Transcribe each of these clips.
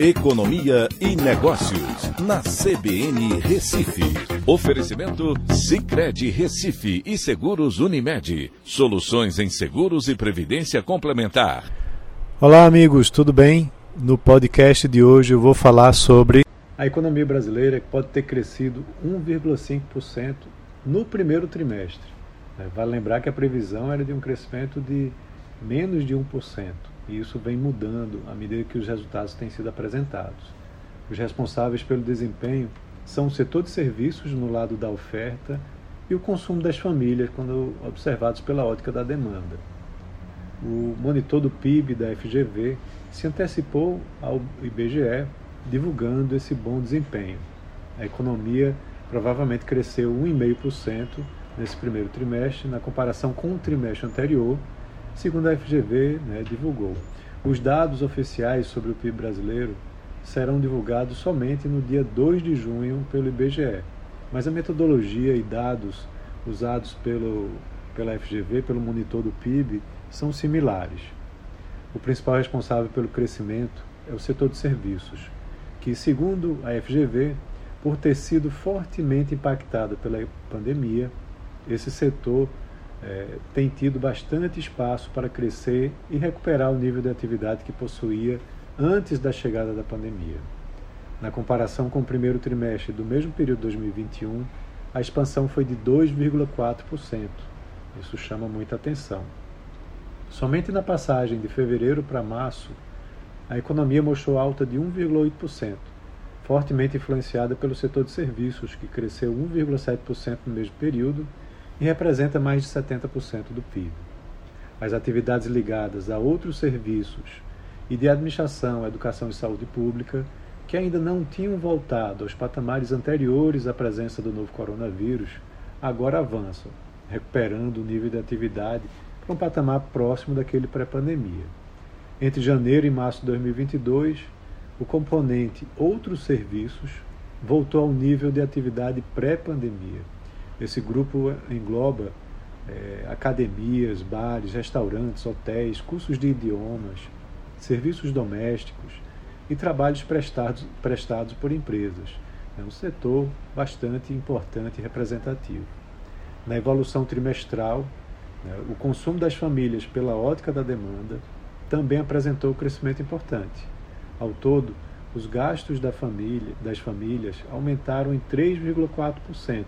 Economia e Negócios, na CBN Recife. Oferecimento Cicred Recife e Seguros Unimed. Soluções em seguros e previdência complementar. Olá, amigos, tudo bem? No podcast de hoje eu vou falar sobre a economia brasileira que pode ter crescido 1,5% no primeiro trimestre. Vale lembrar que a previsão era de um crescimento de menos de 1%. E isso vem mudando à medida que os resultados têm sido apresentados. Os responsáveis pelo desempenho são o setor de serviços no lado da oferta e o consumo das famílias, quando observados pela ótica da demanda. O monitor do PIB da FGV se antecipou ao IBGE, divulgando esse bom desempenho. A economia provavelmente cresceu 1,5% nesse primeiro trimestre, na comparação com o trimestre anterior, segundo a FGV né, divulgou. Os dados oficiais sobre o PIB brasileiro serão divulgados somente no dia 2 de junho pelo IBGE, mas a metodologia e dados usados pelo, pela FGV, pelo monitor do PIB, são similares. O principal responsável pelo crescimento é o setor de serviços, que, segundo a FGV, por ter sido fortemente impactado pela pandemia, esse setor é, tem tido bastante espaço para crescer e recuperar o nível de atividade que possuía antes da chegada da pandemia. Na comparação com o primeiro trimestre do mesmo período de 2021, a expansão foi de 2,4%. Isso chama muita atenção. Somente na passagem de fevereiro para março, a economia mostrou alta de 1,8%, fortemente influenciada pelo setor de serviços, que cresceu 1,7% no mesmo período e representa mais de 70% do PIB. As atividades ligadas a outros serviços e de administração, educação e saúde pública, que ainda não tinham voltado aos patamares anteriores à presença do novo coronavírus, agora avançam, recuperando o nível de atividade para um patamar próximo daquele pré-pandemia. Entre janeiro e março de 2022, o componente outros serviços voltou ao nível de atividade pré-pandemia esse grupo engloba é, academias, bares, restaurantes, hotéis, cursos de idiomas, serviços domésticos e trabalhos prestados, prestados por empresas. É um setor bastante importante e representativo. Na evolução trimestral, né, o consumo das famílias pela ótica da demanda também apresentou crescimento importante. Ao todo, os gastos da família, das famílias aumentaram em 3,4%,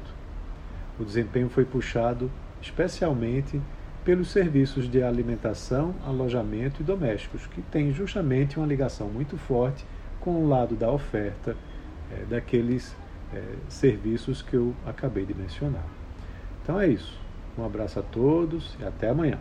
o desempenho foi puxado especialmente pelos serviços de alimentação, alojamento e domésticos, que têm justamente uma ligação muito forte com o lado da oferta é, daqueles é, serviços que eu acabei de mencionar. Então é isso. Um abraço a todos e até amanhã.